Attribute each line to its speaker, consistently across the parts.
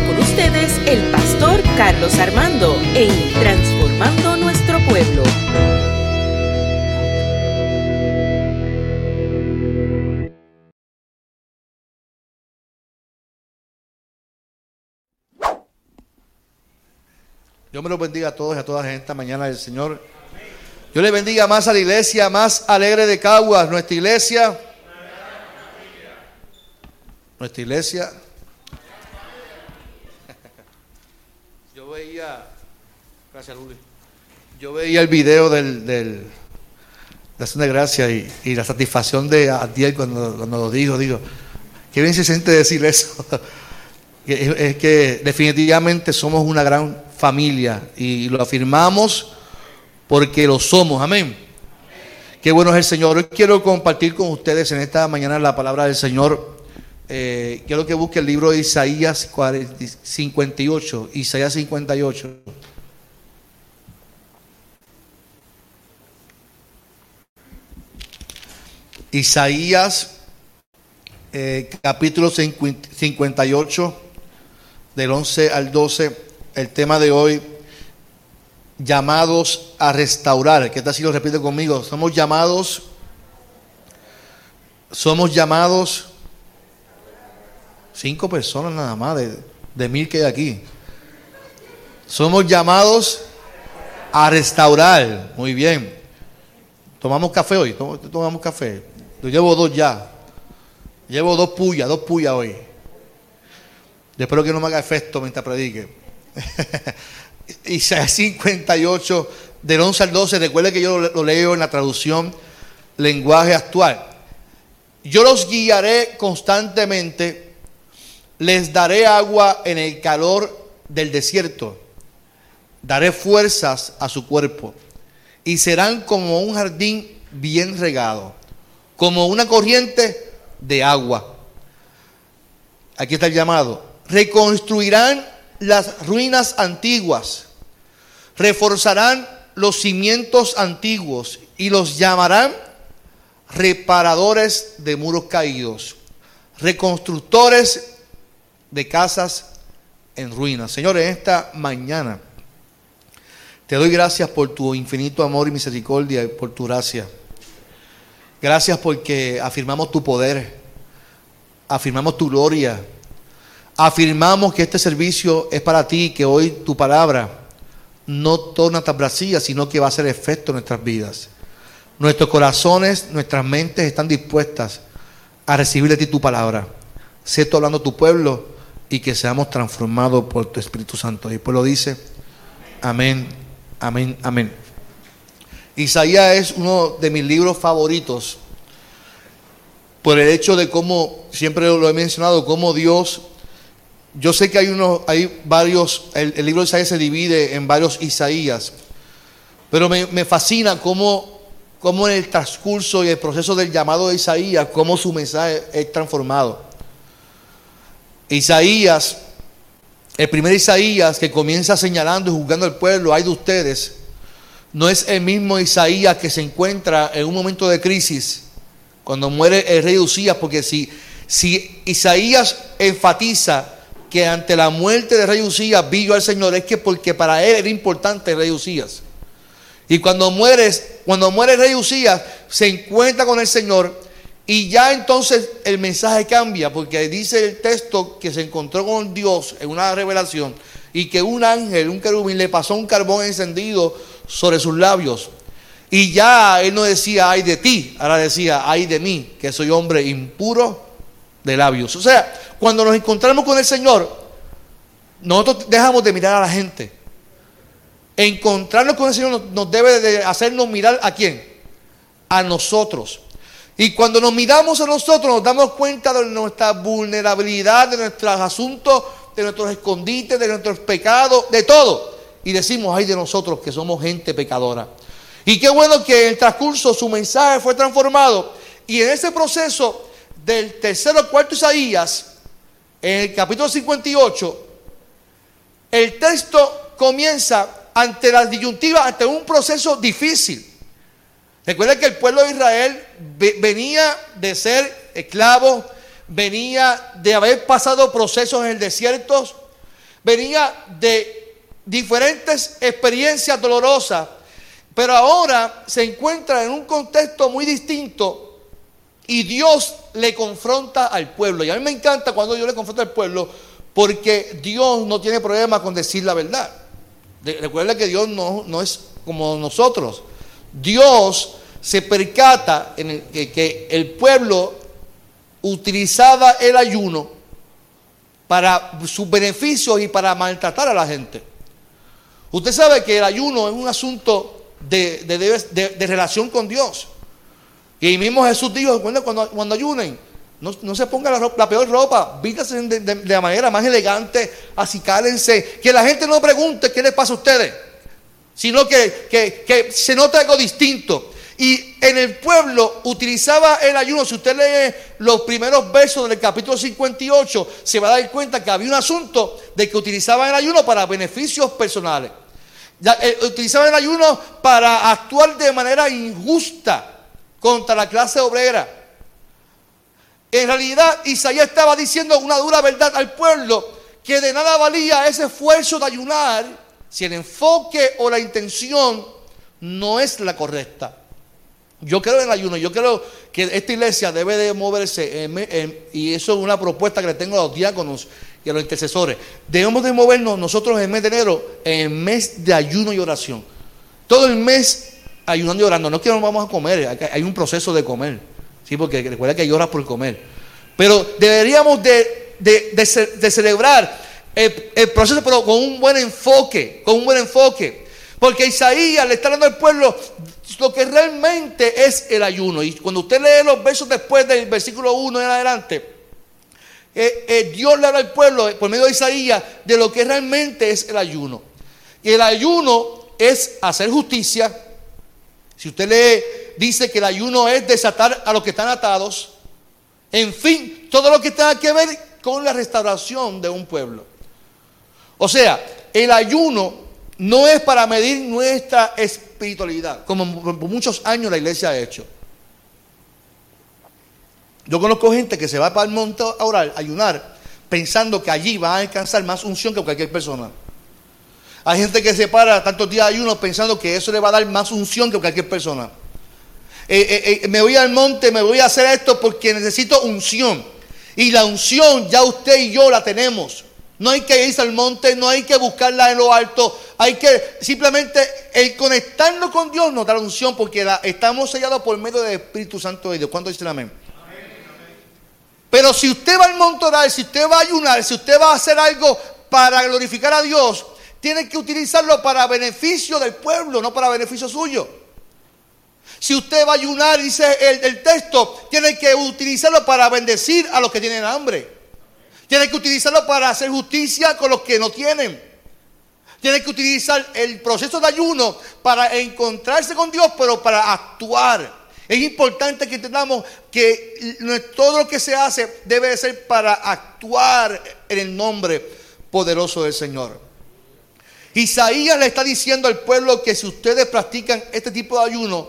Speaker 1: Con ustedes el pastor Carlos Armando en Transformando Nuestro Pueblo.
Speaker 2: Dios me lo bendiga a todos y a todas en esta mañana del Señor. Yo le bendiga más a la iglesia más alegre de Caguas, nuestra iglesia. Nuestra iglesia. Yo veía, gracias Luli, yo veía el video del, del de acción de gracia y, y la satisfacción de Adiel cuando, cuando lo dijo, digo, qué bien se siente decir eso. es, es que definitivamente somos una gran familia y lo afirmamos porque lo somos. Amén. Qué bueno es el Señor. Hoy quiero compartir con ustedes en esta mañana la palabra del Señor. Eh, quiero que busque el libro de Isaías 58. Isaías 58. Isaías eh, capítulo 58 del 11 al 12 el tema de hoy, llamados a restaurar. ¿Qué tal si lo repite conmigo? Somos llamados, somos llamados, cinco personas nada más de, de mil que hay aquí. Somos llamados a restaurar. Muy bien. ¿Tomamos café hoy? ¿Tomamos café? Yo llevo dos ya. Llevo dos puyas, dos puyas hoy. espero que no me haga efecto mientras predique. Isaías 58, del 11 al 12, recuerde que yo lo leo en la traducción lenguaje actual. Yo los guiaré constantemente, les daré agua en el calor del desierto, daré fuerzas a su cuerpo y serán como un jardín bien regado, como una corriente de agua. Aquí está el llamado. Reconstruirán las ruinas antiguas, reforzarán los cimientos antiguos y los llamarán reparadores de muros caídos, reconstructores de casas en ruinas. Señor, en esta mañana te doy gracias por tu infinito amor y misericordia y por tu gracia. Gracias porque afirmamos tu poder, afirmamos tu gloria Afirmamos que este servicio es para ti, que hoy tu palabra no torna tan vacía, sino que va a hacer efecto en nuestras vidas. Nuestros corazones, nuestras mentes están dispuestas a recibir de ti tu palabra. Sé tú hablando tu pueblo y que seamos transformados por tu Espíritu Santo. Y el pueblo dice, amén, amén, amén. Isaías es uno de mis libros favoritos por el hecho de cómo, siempre lo he mencionado, cómo Dios yo sé que hay, unos, hay varios, el, libro de Isaías se divide en varios Isaías, pero me, fascina cómo, cómo, en el transcurso y el proceso del llamado de Isaías, cómo su mensaje es transformado. Isaías, el primer Isaías que comienza señalando y juzgando al pueblo, hay de ustedes, no es el mismo Isaías que se encuentra en un momento de crisis, cuando muere el rey Usías, porque si, si Isaías enfatiza que ante la muerte de rey Usías vi al Señor, es que porque para él era importante el rey Usías. Y cuando mueres, cuando muere el rey Usías, se encuentra con el Señor y ya entonces el mensaje cambia, porque dice el texto que se encontró con Dios en una revelación y que un ángel, un querubín, le pasó un carbón encendido sobre sus labios. Y ya él no decía, ay de ti, ahora decía, ay de mí, que soy hombre impuro de labios. O sea, cuando nos encontramos con el Señor, nosotros dejamos de mirar a la gente. Encontrarnos con el Señor nos, debe de hacernos mirar a quién? A nosotros. Y cuando nos miramos a nosotros nos damos cuenta de nuestra vulnerabilidad, de nuestros asuntos, de nuestros escondites, de nuestros pecados, de todo. Y decimos, ay de nosotros que somos gente pecadora. Y qué bueno que en el transcurso su mensaje fue transformado. Y en ese proceso del tercero cuarto Isaías, en el capítulo 58, el texto comienza ante las disyuntivas, ante un proceso difícil. Recuerden que el pueblo de Israel venía de ser esclavo, venía de haber pasado procesos en el desierto, venía de diferentes experiencias dolorosas, pero ahora se encuentra en un contexto muy distinto y Dios le confronta al pueblo. Y a mí me encanta cuando Dios le confronta al pueblo porque Dios no tiene problema con decir la verdad. Recuerda que Dios no, no es como nosotros. Dios se percata en el, que, el pueblo utilizaba el ayuno para sus beneficios y para maltratar a la gente. Usted sabe que el ayuno es un asunto de, relación con Dios. Y mismo Jesús dijo, cuando, cuando ayunen, no, se ponga la, peor ropa, vístase de, la manera más elegante, así cálense, que la gente no pregunte qué les pasa a ustedes, sino que, que se note algo distinto. Y en el pueblo utilizaba el ayuno. Si usted lee los primeros versos del capítulo 58, se va a dar cuenta que había un asunto de que utilizaban el ayuno para beneficios personales. Eh, utilizaban el ayuno para actuar de manera injusta contra la clase obrera. En realidad, Isaías estaba diciendo una dura verdad al pueblo que de nada valía ese esfuerzo de ayunar si el enfoque o la intención no es la correcta. Yo creo en el ayuno, yo creo que esta iglesia debe de moverse, y eso es una propuesta que le tengo a los diáconos y a los intercesores. Debemos de movernos nosotros en el mes de enero, en el mes de ayuno y oración. Todo el mes ayunando y orando. No es que no vamos a comer, hay un proceso de comer, ¿sí? porque recuerda que hay horas por comer. Pero deberíamos de, de, celebrar el, el proceso, pero con un buen enfoque, con un buen enfoque. Porque Isaías le está dando al pueblo lo que realmente es el ayuno. Y cuando usted lee los versos después del versículo 1 en adelante, eh, eh, Dios le habla al pueblo por medio de Isaías de lo que realmente es el ayuno. Y el ayuno es hacer justicia. Si usted lee, dice que el ayuno es desatar a los que están atados. En fin, todo lo que tenga que ver con la restauración de un pueblo. O sea, el ayuno no es para medir nuestra espiritualidad, como por muchos años la iglesia ha hecho. Yo conozco gente que se va para el monte a orar, ayunar, pensando que allí va a alcanzar más unción que cualquier persona. Hay gente que se para tantos días de ayuno pensando que eso le va a dar más unción que cualquier persona. Eh, eh, eh, me voy al monte, me voy a hacer esto porque necesito unción. Y la unción ya usted y yo la tenemos. No hay que irse al monte, no hay que buscarla en lo alto. Hay que simplemente el conectarnos con Dios nos da la unción porque estamos sellados por medio del Espíritu Santo de Dios. ¿Cuándo dicen amén? Pero si usted va al monte orar, si usted va a ayunar, si usted va a hacer algo para glorificar a Dios, tiene que utilizarlo para beneficio del pueblo, no para beneficio suyo. Si usted va a ayunar, dice el, el texto, tiene que utilizarlo para bendecir a los que tienen hambre. Tiene que utilizarlo para hacer justicia con los que no tienen. Tiene que utilizar el proceso de ayuno para encontrarse con Dios, pero para actuar. Es importante que entendamos que todo lo que se hace debe ser para actuar en el nombre poderoso del Señor. Isaías le está diciendo al pueblo que si ustedes practican este tipo de ayuno,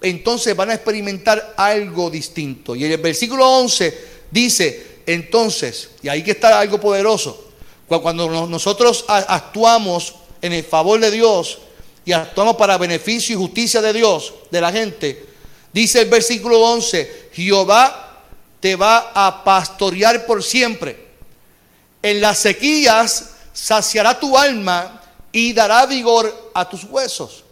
Speaker 2: entonces van a experimentar algo distinto. Y en el versículo 11 dice, entonces, y ahí que está algo poderoso, cuando nosotros actuamos en el favor de Dios y actuamos para beneficio y justicia de Dios, de la gente, dice el versículo 11, Jehová te va a pastorear por siempre. En las sequías saciará tu alma y dará vigor a tus huesos.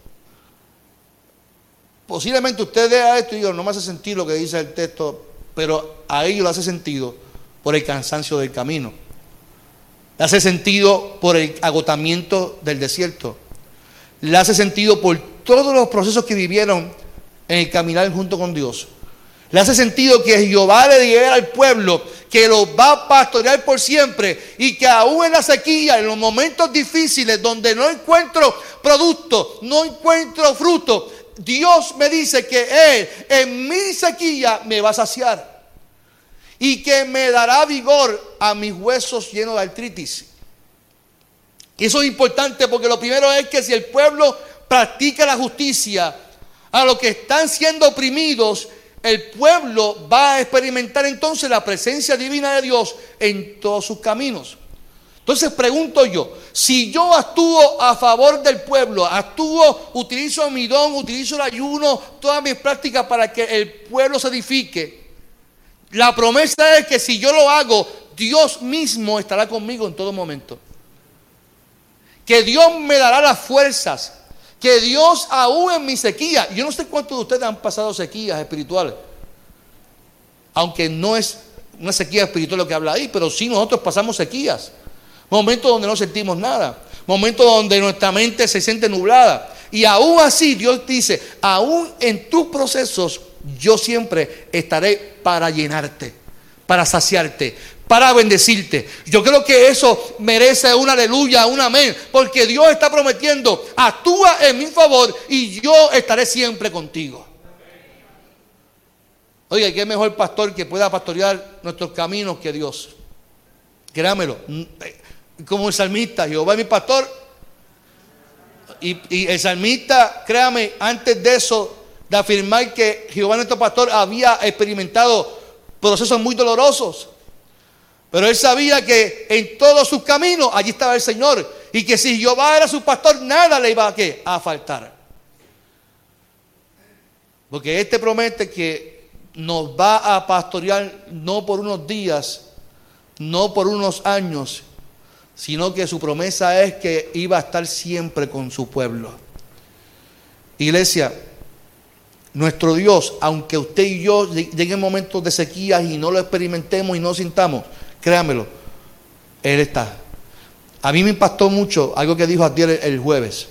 Speaker 2: Posiblemente usted vea esto y diga, no me hace sentido lo que dice el texto, pero a ellos le hace sentido por el cansancio del camino. Le hace sentido por el agotamiento del desierto. Le hace sentido por todos los procesos que vivieron en el caminar junto con Dios. Le hace sentido que Jehová le diga al pueblo que los va a pastorear por siempre y que aún en la sequía, en los momentos difíciles donde no encuentro producto, no encuentro fruto, Dios me dice que Él en mi sequía me va a saciar y que me dará vigor a mis huesos llenos de artritis. Y eso es importante porque lo primero es que si el pueblo practica la justicia a los que están siendo oprimidos, el pueblo va a experimentar entonces la presencia divina de Dios en todos sus caminos. Entonces pregunto yo, si yo actúo a favor del pueblo, actúo, utilizo mi don, utilizo el ayuno, todas mis prácticas para que el pueblo se edifique, la promesa es que si yo lo hago, Dios mismo estará conmigo en todo momento. Que Dios me dará las fuerzas. Que Dios aún en mi sequía. Yo no sé cuántos de ustedes han pasado sequías espirituales. Aunque no es una sequía espiritual lo que habla ahí, pero sí nosotros pasamos sequías. Momentos donde no sentimos nada. Momentos donde nuestra mente se siente nublada. Y aún así Dios dice, aún en tus procesos yo siempre estaré para llenarte, para saciarte, para bendecirte. Yo creo que eso merece una aleluya, un amén, porque Dios está prometiendo, actúa en mi favor y yo estaré siempre contigo. Oye, ¿qué mejor pastor que pueda pastorear nuestros caminos que Dios? Créamelo. Como el salmista, Jehová es mi pastor. Y, y el salmista, créame, antes de eso, de afirmar que Jehová nuestro pastor había experimentado procesos muy dolorosos. Pero él sabía que en todos sus caminos allí estaba el Señor. Y que si Jehová era su pastor, nada le iba a, faltar. Porque este promete que nos va a pastorear no por unos días, no por unos años, sino que su promesa es que iba a estar siempre con su pueblo. Iglesia, nuestro Dios, aunque usted y yo lleguen momentos de sequía y no lo experimentemos y no sintamos, créamelo, Él está. A mí me impactó mucho algo que dijo ayer el jueves.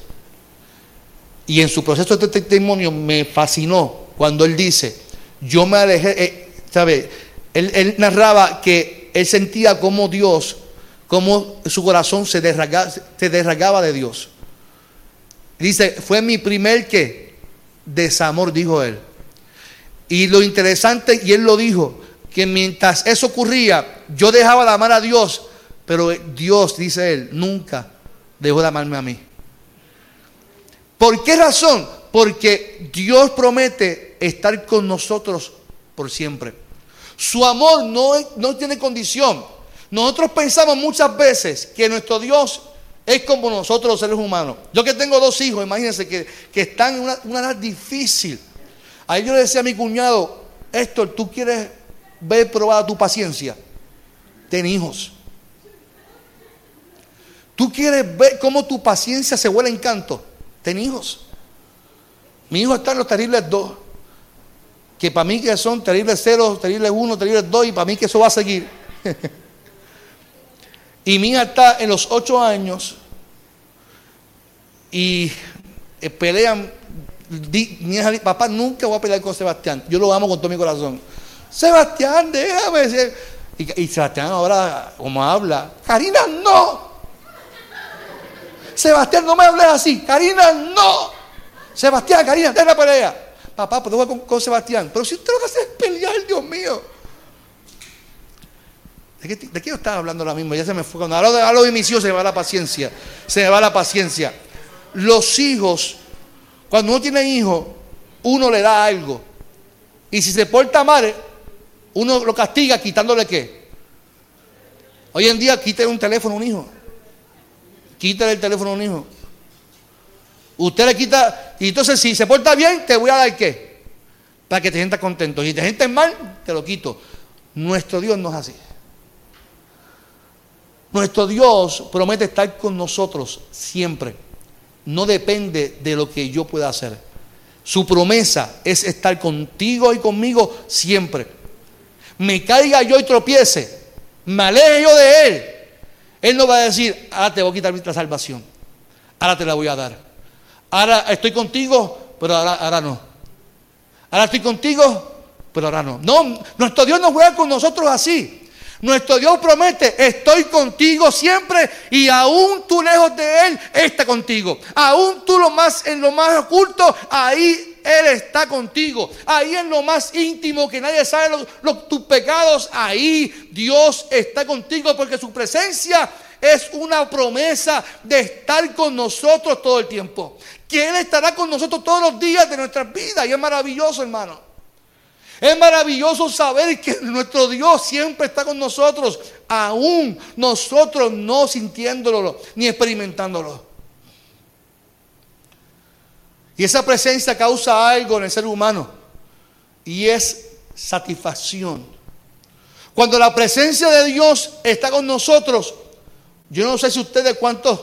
Speaker 2: Y en su proceso de testimonio me fascinó cuando él dice, yo me alejé, eh, ¿sabe? Él, narraba que él sentía como Dios, como su corazón se derragaba, se derragaba de Dios. Dice, fue mi primer que desamor, dijo él. Y lo interesante, y él lo dijo, que mientras eso ocurría, yo dejaba de amar a Dios, pero Dios, dice él, nunca dejó de amarme a mí. ¿Por qué razón? Porque Dios promete estar con nosotros por siempre. Su amor no, no tiene condición. Nosotros pensamos muchas veces que nuestro Dios es como nosotros los seres humanos. Yo que tengo dos hijos, imagínense que, están en una, edad difícil. Ahí yo le decía a mi cuñado, Héctor, ¿tú quieres ver probada tu paciencia? Ten hijos. ¿Tú quieres ver cómo tu paciencia se vuelve en canto? Ten hijos. Mi hijo está en los terribles dos. Que para mí que son terribles cero, terribles uno, terribles dos, y para mí que eso va a seguir. Y mi hija está en los ocho años y eh, pelean. mi hija papá, nunca voy a pelear con Sebastián. Yo lo amo con todo mi corazón. Sebastián, déjame. Y, y Sebastián ahora, como habla, Karina, no. Sebastián, no me hables así. Karina, no. Sebastián, Karina, deja la pelea. Papá, puedo jugar con, Sebastián. Pero si usted lo que hace es pelear, Dios mío. ¿De qué, yo estaba hablando ahora mismo? Ya se me fue. Cuando hablo de, mis hijos se me va la paciencia. Se me va la paciencia. Los hijos, cuando uno tiene hijos, uno le da algo. Y si se porta mal, uno lo castiga quitándole qué. Hoy en día quítale un teléfono a un hijo. Quítale el teléfono a un hijo. Usted le quita, y entonces si se porta bien, te voy a dar qué. Para que te sientas contento. Si te sientes mal, te lo quito. Nuestro Dios no es así. Nuestro Dios promete estar con nosotros siempre. No depende de lo que yo pueda hacer. Su promesa es estar contigo y conmigo siempre. Me caiga yo y tropiece, me aleje yo de Él. Él no va a decir, ahora te voy a quitar nuestra salvación. Ahora te la voy a dar. Ahora estoy contigo, pero ahora, ahora no. Ahora estoy contigo, pero ahora no. No, nuestro Dios no juega con nosotros así. Nuestro Dios promete, estoy contigo siempre y aún tú lejos de Él, está contigo. Aún tú lo más, en lo más oculto, ahí Él está contigo. Ahí en lo más íntimo que nadie sabe tus pecados, ahí Dios está contigo porque su presencia es una promesa de estar con nosotros todo el tiempo. Que Él estará con nosotros todos los días de nuestras vidas y es maravilloso hermano. Es maravilloso saber que nuestro Dios siempre está con nosotros, aún nosotros no sintiéndolo ni experimentándolo. Y esa presencia causa algo en el ser humano y es satisfacción. Cuando la presencia de Dios está con nosotros, yo no sé si ustedes cuántos,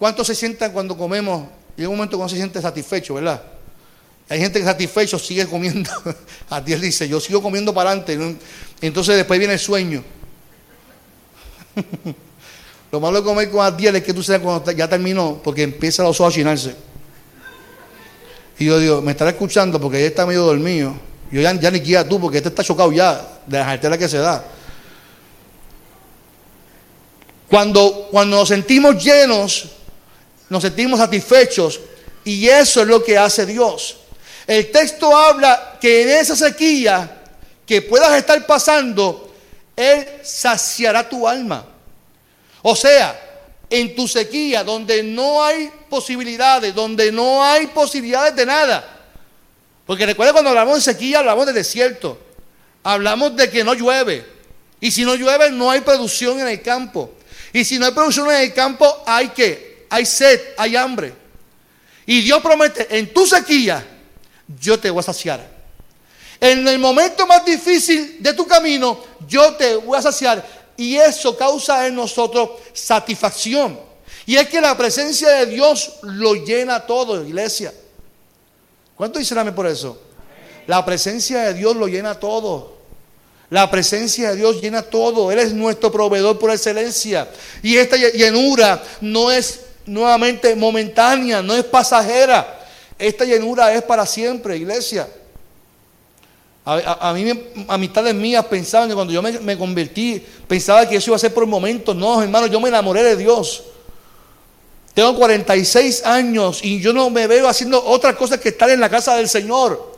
Speaker 2: cuántos se sientan cuando comemos, en un momento cuando se siente satisfecho, ¿verdad? Hay gente que satisfecho sigue comiendo. A él dice, yo sigo comiendo para adelante. Entonces después viene el sueño. Lo malo de comer con Adiel es que tú sabes cuando ya terminó, porque empieza los ojos a llenarse. Y yo digo, me estará escuchando porque ella está medio dormido. Yo ya, ni quiera tú, porque este está chocado ya de la cartera que se da. Cuando, cuando nos sentimos llenos, nos sentimos satisfechos, y eso es lo que hace Dios. El texto habla que en esa sequía que puedas estar pasando, Él saciará tu alma. O sea, en tu sequía, donde no hay posibilidades, donde no hay posibilidades de nada. Porque recuerda cuando hablamos de sequía, hablamos de desierto. Hablamos de que no llueve. Y si no llueve, no hay producción en el campo. Y si no hay producción en el campo, hay que, hay sed, hay hambre. Y Dios promete, en tu sequía, yo te voy a saciar. En el momento más difícil de tu camino, yo te voy a saciar. Y eso causa en nosotros satisfacción. Y es que la presencia de Dios lo llena todo, iglesia. ¿Cuánto dicen por eso? La presencia de Dios lo llena todo. La presencia de Dios llena todo. Él es nuestro proveedor por excelencia. Y esta llenura no es nuevamente momentánea, no es pasajera. Esta llenura es para siempre, iglesia. A, mí, amistades mías pensaban que cuando yo me, convertí, pensaba que eso iba a ser por un momento. No, hermano, yo me enamoré de Dios. Tengo 46 años y yo no me veo haciendo otra cosa que estar en la casa del Señor.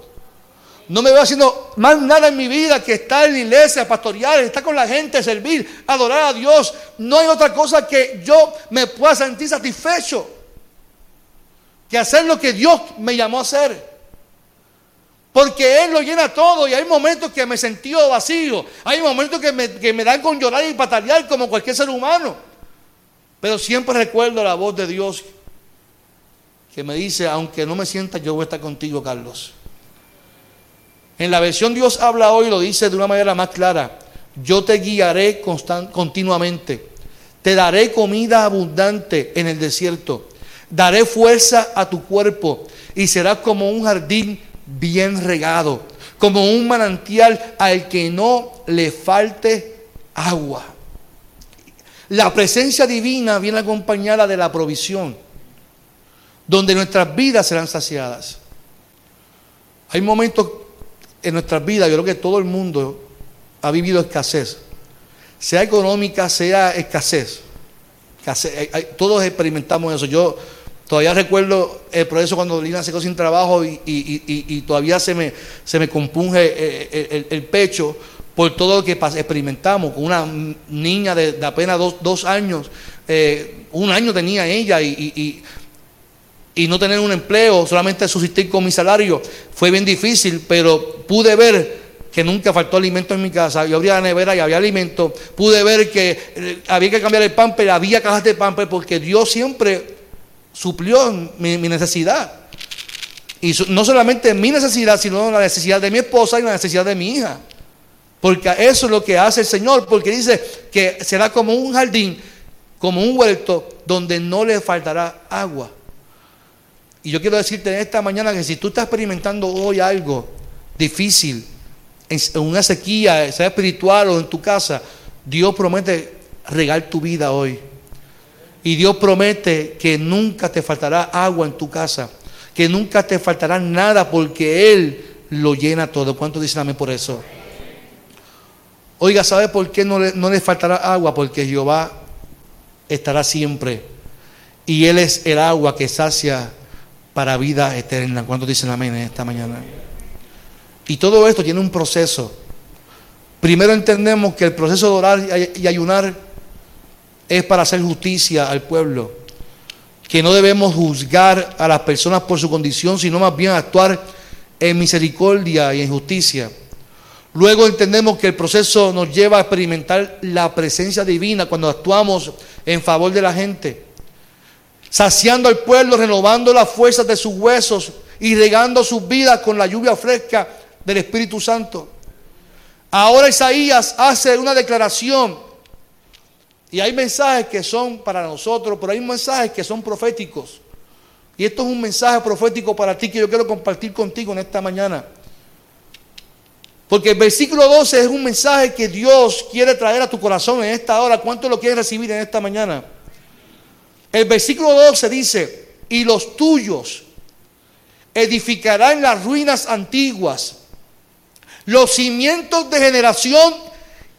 Speaker 2: No me veo haciendo más nada en mi vida que estar en la iglesia, pastorear, estar con la gente, servir, adorar a Dios. No hay otra cosa que yo me pueda sentir satisfecho que hacer lo que Dios me llamó a hacer. Porque Él lo llena todo y hay momentos que me sentí vacío. Hay momentos que me, dan con llorar y patalear como cualquier ser humano. Pero siempre recuerdo la voz de Dios que me dice, aunque no me sienta, yo voy a estar contigo, Carlos. En la versión Dios habla hoy, lo dice de una manera más clara. Yo te guiaré continuamente. Te daré comida abundante en el desierto daré fuerza a tu cuerpo y serás como un jardín bien regado, como un manantial al que no le falte agua. La presencia divina viene acompañada de la provisión, donde nuestras vidas serán saciadas. Hay momentos en nuestras vidas, yo creo que todo el mundo ha vivido escasez, sea económica, sea escasez. todos experimentamos eso. Yo Todavía recuerdo el proceso cuando Lina se quedó sin trabajo y, todavía se me, se me compunge eh, eh, el, pecho por todo lo que experimentamos con una niña de, apenas dos, años. Eh, un año tenía ella y, no tener un empleo, solamente subsistir con mi salario, fue bien difícil, pero pude ver que nunca faltó alimento en mi casa. Yo abría la nevera y había alimento. Pude ver que había que cambiar el pero había cajas de pamper porque Dios siempre suplió mi, necesidad. Y no solamente mi necesidad, sino la necesidad de mi esposa y la necesidad de mi hija. Porque eso es lo que hace el Señor, porque dice que será como un jardín, como un huerto, donde no le faltará agua. Y yo quiero decirte esta mañana que si tú estás experimentando hoy algo difícil, en una sequía, sea espiritual o en tu casa, Dios promete regar tu vida hoy. Y Dios promete que nunca te faltará agua en tu casa, que nunca te faltará nada porque Él lo llena todo. ¿Cuánto dicen amén por eso? Oiga, ¿sabe por qué no le, no le faltará agua? Porque Jehová estará siempre. Y Él es el agua que sacia para vida eterna. ¿Cuánto dicen amén en esta mañana? Y todo esto tiene un proceso. Primero entendemos que el proceso de orar y ayunar es para hacer justicia al pueblo. Que no debemos juzgar a las personas por su condición, sino más bien actuar en misericordia y en justicia. Luego entendemos que el proceso nos lleva a experimentar la presencia divina cuando actuamos en favor de la gente, saciando al pueblo, renovando las fuerzas de sus huesos y regando sus vidas con la lluvia fresca del Espíritu Santo. Ahora Isaías hace una declaración y hay mensajes que son para nosotros, pero hay mensajes que son proféticos. Y esto es un mensaje profético para ti que yo quiero compartir contigo en esta mañana. Porque el versículo 12 es un mensaje que Dios quiere traer a tu corazón en esta hora. ¿Cuánto lo quieres recibir en esta mañana? El versículo 12 dice, y los tuyos edificarán las ruinas antiguas, los cimientos de generación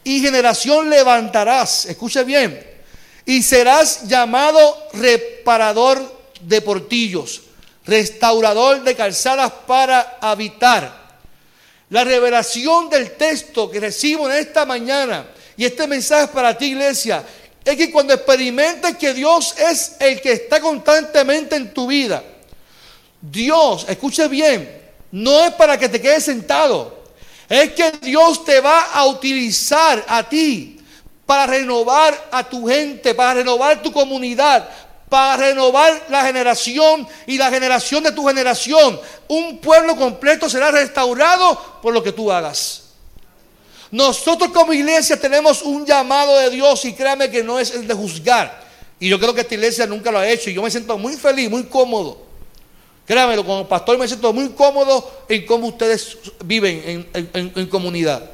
Speaker 2: y generación levantarás. Escuche bien. Y serás llamado reparador de portillos, restaurador de calzadas para habitar la revelación del texto que recibo en esta mañana y este mensaje para ti iglesia es que cuando experimentes que Dios es el que está constantemente en tu vida, Dios, escuche bien, no es para que te quedes sentado, es que Dios te va a utilizar a ti para renovar a tu gente, para renovar tu comunidad, para renovar la generación y la generación de tu generación. Un pueblo completo será restaurado por lo que tú hagas. Nosotros como iglesia tenemos un llamado de Dios y créame que no es el de juzgar. Y yo creo que esta iglesia nunca lo ha hecho y yo me siento muy feliz, muy cómodo. Créame, como pastor me siento muy cómodo en cómo ustedes viven en, comunidad.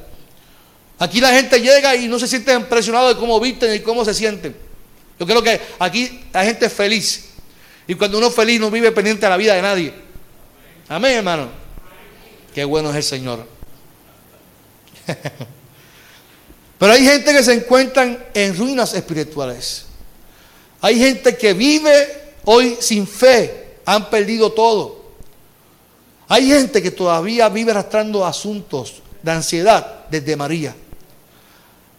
Speaker 2: Aquí la gente llega y no se siente impresionado de cómo visten y cómo se sienten. Yo creo que aquí la gente es feliz. Y cuando uno es feliz no vive pendiente de la vida de nadie. Amén, hermano. Qué bueno es el Señor. Pero hay gente que se encuentran en ruinas espirituales. Hay gente que vive hoy sin fe. Han perdido todo. Hay gente que todavía vive arrastrando asuntos de ansiedad desde María.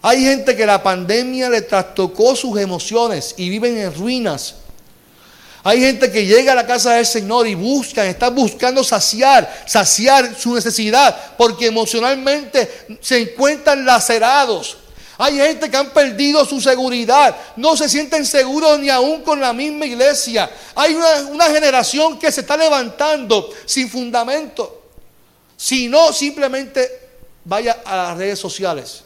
Speaker 2: Hay gente que la pandemia le trastocó sus emociones y viven en ruinas. Hay gente que llega a la casa del Señor y buscan, están buscando saciar, saciar su necesidad, porque emocionalmente se encuentran lacerados. Hay gente que han perdido su seguridad, no se sienten seguros ni aún con la misma iglesia. Hay una, una generación que se está levantando sin fundamento. Si no, simplemente vaya a las redes sociales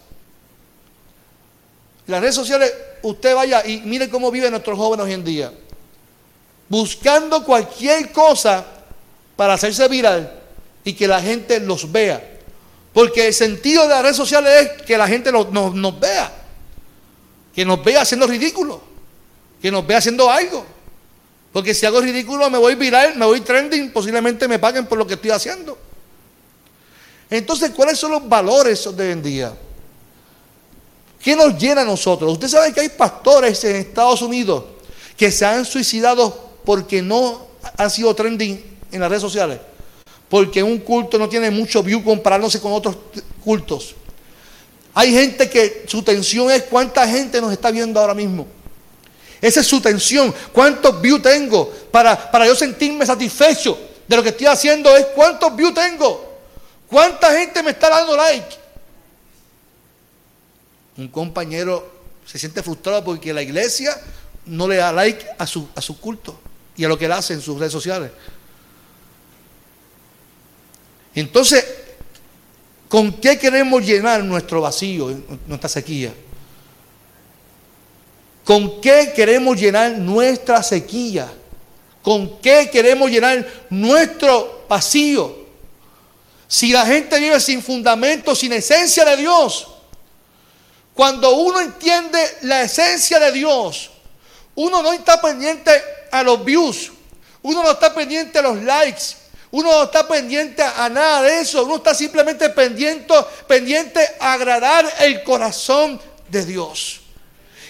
Speaker 2: las redes sociales, usted vaya y mire cómo viven nuestros jóvenes hoy en día. Buscando cualquier cosa para hacerse viral y que la gente los vea. Porque el sentido de las redes sociales es que la gente nos, vea. Que nos vea haciendo ridículo. Que nos vea haciendo algo. Porque si hago ridículo me voy viral, me voy trending, posiblemente me paguen por lo que estoy haciendo. Entonces, ¿cuáles son los valores de hoy en día? ¿Qué nos llena a nosotros? Usted sabe que hay pastores en Estados Unidos que se han suicidado porque no han sido trending en las redes sociales. Porque un culto no tiene mucho view comparándose con otros cultos. Hay gente que su tensión es cuánta gente nos está viendo ahora mismo. Esa es su tensión. ¿Cuántos views tengo? Para, para yo sentirme satisfecho de lo que estoy haciendo es cuántos views tengo. ¿Cuánta gente me está dando like? Un compañero se siente frustrado porque la iglesia no le da like a su, a su culto y a lo que él hace en sus redes sociales. Entonces, ¿con qué queremos llenar nuestro vacío, nuestra sequía? ¿Con qué queremos llenar nuestra sequía? ¿Con qué queremos llenar nuestro vacío? Si la gente vive sin fundamento, sin esencia de Dios, cuando uno entiende la esencia de Dios, uno no está pendiente a los views, uno no está pendiente a los likes, uno no está pendiente a nada de eso, uno está simplemente pendiente, pendiente a agradar el corazón de Dios.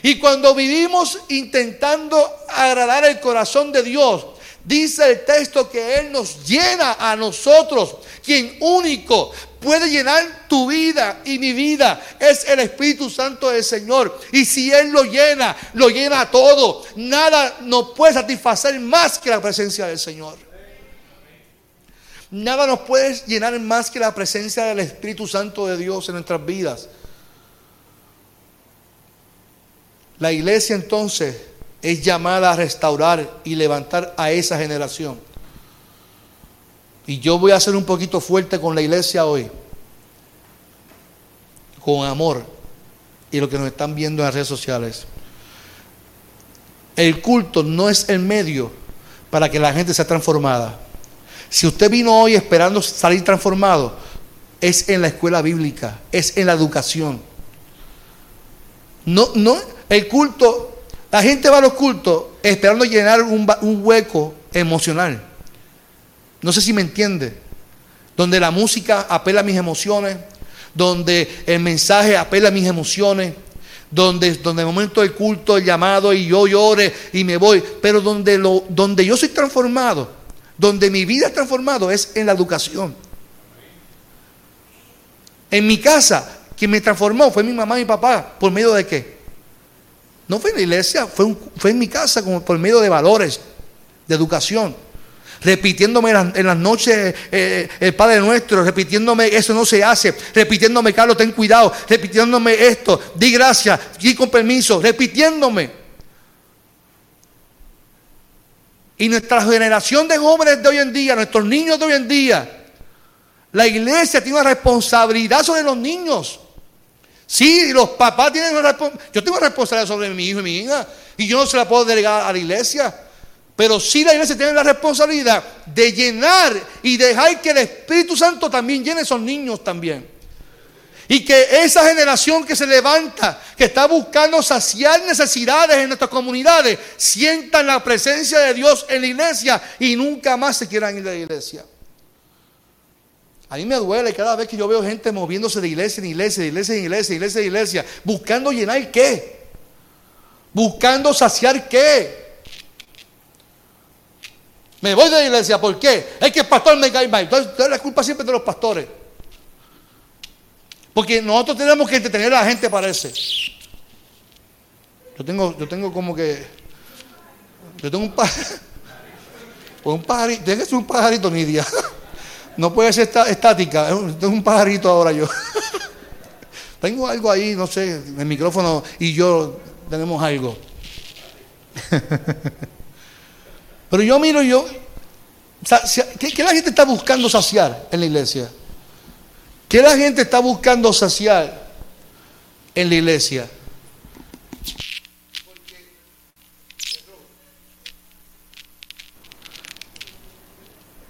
Speaker 2: Y cuando vivimos intentando agradar el corazón de Dios, dice el texto que Él nos llena a nosotros, quien único puede llenar tu vida y mi vida es el Espíritu Santo del Señor. Y si Él lo llena, lo llena todo. Nada nos puede satisfacer más que la presencia del Señor. Nada nos puede llenar más que la presencia del Espíritu Santo de Dios en nuestras vidas. La iglesia entonces es llamada a restaurar y levantar a esa generación. Y yo voy a ser un poquito fuerte con la iglesia hoy, con amor y lo que nos están viendo en las redes sociales. El culto no es el medio para que la gente sea transformada. Si usted vino hoy esperando salir transformado, es en la escuela bíblica, es en la educación. No, no, el culto, la gente va a los cultos esperando llenar un, un hueco emocional. No sé si me entiende. Donde la música apela a mis emociones, donde el mensaje apela a mis emociones, donde, donde el momento del culto, el llamado y yo llore y me voy, pero donde, lo, donde yo soy transformado, donde mi vida es transformado es en la educación. En mi casa, quien me transformó fue mi mamá y mi papá, ¿por medio de qué? No fue en la iglesia, fue, fue en mi casa como por medio de valores, de educación repitiéndome en las, noches eh, el Padre Nuestro, repitiéndome eso no se hace, repitiéndome Carlos, ten cuidado, repitiéndome esto, di gracias, di con permiso, repitiéndome. Y nuestra generación de jóvenes de hoy en día, nuestros niños de hoy en día, la iglesia tiene una responsabilidad sobre los niños. Sí, los papás tienen una responsabilidad. Yo tengo una responsabilidad sobre mi hijo y mi hija. Y yo no se la puedo delegar a la iglesia. Pero sí la iglesia tiene la responsabilidad de llenar y dejar que el Espíritu Santo también llene esos niños también. Y que esa generación que se levanta, que está buscando saciar necesidades en nuestras comunidades, sientan la presencia de Dios en la iglesia y nunca más se quieran ir de la iglesia. A mí me duele cada vez que yo veo gente moviéndose de iglesia en iglesia, de iglesia en iglesia, de iglesia en iglesia, buscando llenar qué, buscando saciar qué. Me voy de la iglesia, ¿por qué? Es que el pastor me cae mal. Entonces, la culpa siempre de los pastores. Porque nosotros tenemos que entretener a la gente, parece. Yo tengo, yo tengo como que. Yo tengo un pajarito. un pajarito. Tiene que ser un pajarito, Nidia. No puede ser estática. Tengo un pajarito ahora yo. Tengo algo ahí, no sé, el micrófono y yo tenemos algo. Pero yo miro yo, ¿qué, la gente está buscando saciar en la iglesia? ¿Qué la gente está buscando saciar en la iglesia?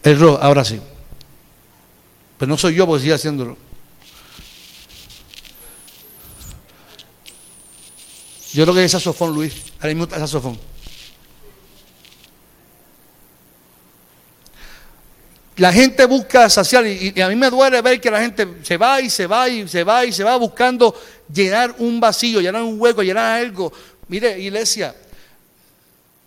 Speaker 2: El rojo, ahora sí. Pero no soy yo porque sigue haciéndolo. Yo creo que es saxofón, Luis. Ahora mismo es saxofón. La gente busca saciar y, a mí me duele ver que la gente se va y se va y se va y se va buscando llenar un vacío, llenar un hueco, llenar algo. Mire, iglesia,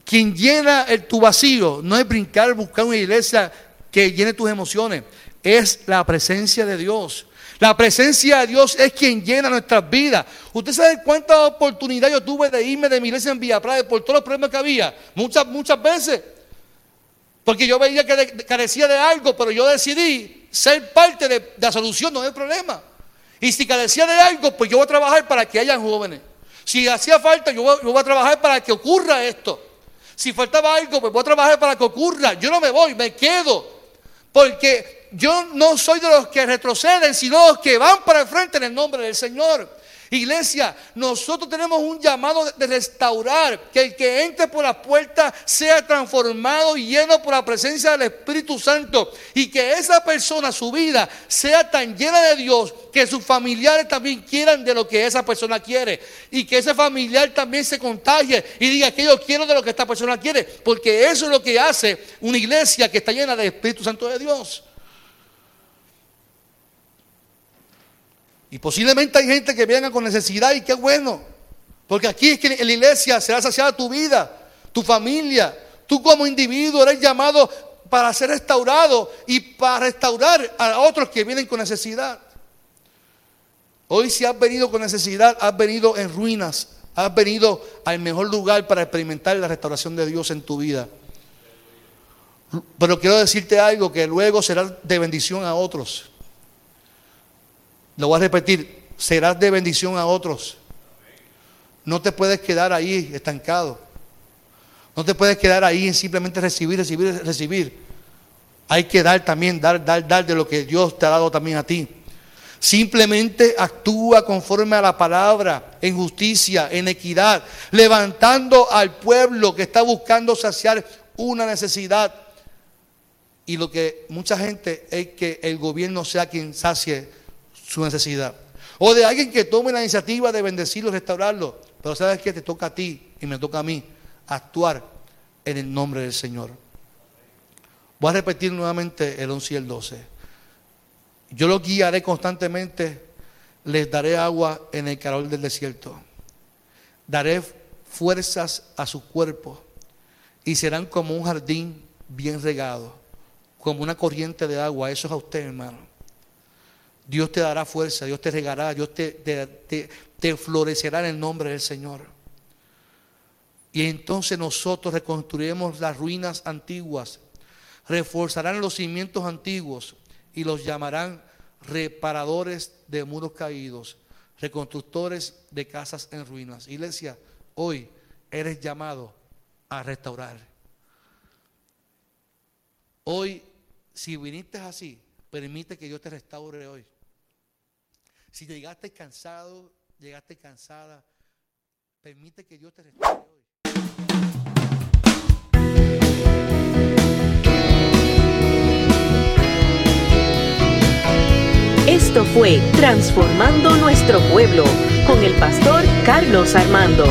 Speaker 2: quien llena el, tu vacío no es brincar, buscar una iglesia que llene tus emociones, es la presencia de Dios. La presencia de Dios es quien llena nuestras vidas. ¿Usted sabe cuántas oportunidades yo tuve de irme de mi iglesia en Villa Prada por todos los problemas que había? Muchas, muchas veces. Porque yo veía que carecía de algo, pero yo decidí ser parte de, la solución, no del problema. Y si carecía de algo, pues yo voy a trabajar para que hayan jóvenes. Si hacía falta, yo voy, a trabajar para que ocurra esto. Si faltaba algo, pues voy a trabajar para que ocurra. Yo no me voy, me quedo. Porque yo no soy de los que retroceden, sino los que van para el frente en el nombre del Señor. Iglesia, nosotros tenemos un llamado de restaurar, que el que entre por la puerta sea transformado y lleno por la presencia del Espíritu Santo y que esa persona, su vida, sea tan llena de Dios que sus familiares también quieran de lo que esa persona quiere y que ese familiar también se contagie y diga que yo quiero de lo que esta persona quiere, porque eso es lo que hace una iglesia que está llena del Espíritu Santo de Dios. Y posiblemente hay gente que venga con necesidad y qué bueno. Porque aquí es que en la iglesia será saciada tu vida, tu familia. Tú como individuo eres llamado para ser restaurado y para restaurar a otros que vienen con necesidad. Hoy si has venido con necesidad, has venido en ruinas, has venido al mejor lugar para experimentar la restauración de Dios en tu vida. Pero quiero decirte algo que luego será de bendición a otros. Lo voy a repetir, serás de bendición a otros. No te puedes quedar ahí estancado. No te puedes quedar ahí en simplemente recibir, recibir, recibir. Hay que dar también, dar, dar, dar de lo que Dios te ha dado también a ti. Simplemente actúa conforme a la palabra, en justicia, en equidad, levantando al pueblo que está buscando saciar una necesidad. Y lo que mucha gente es que el gobierno sea quien sacie su necesidad. O de alguien que tome la iniciativa de bendecirlo, restaurarlo. Pero sabes que te toca a ti y me toca a mí actuar en el nombre del Señor. Voy a repetir nuevamente el 11 y el 12. Yo los guiaré constantemente, les daré agua en el calor del desierto. Daré fuerzas a su cuerpo y serán como un jardín bien regado, como una corriente de agua. Eso es a usted, hermano. Dios te dará fuerza, Dios te regará, Dios te, te, te florecerá en el nombre del Señor. Y entonces nosotros reconstruiremos las ruinas antiguas, reforzarán los cimientos antiguos y los llamarán reparadores de muros caídos, reconstructores de casas en ruinas. Iglesia, hoy eres llamado a restaurar. Hoy, si viniste así, permite que Dios te restaure hoy. Si llegaste cansado, llegaste cansada, permite que Dios te restaure hoy.
Speaker 1: Esto fue Transformando Nuestro Pueblo con el pastor Carlos Armando.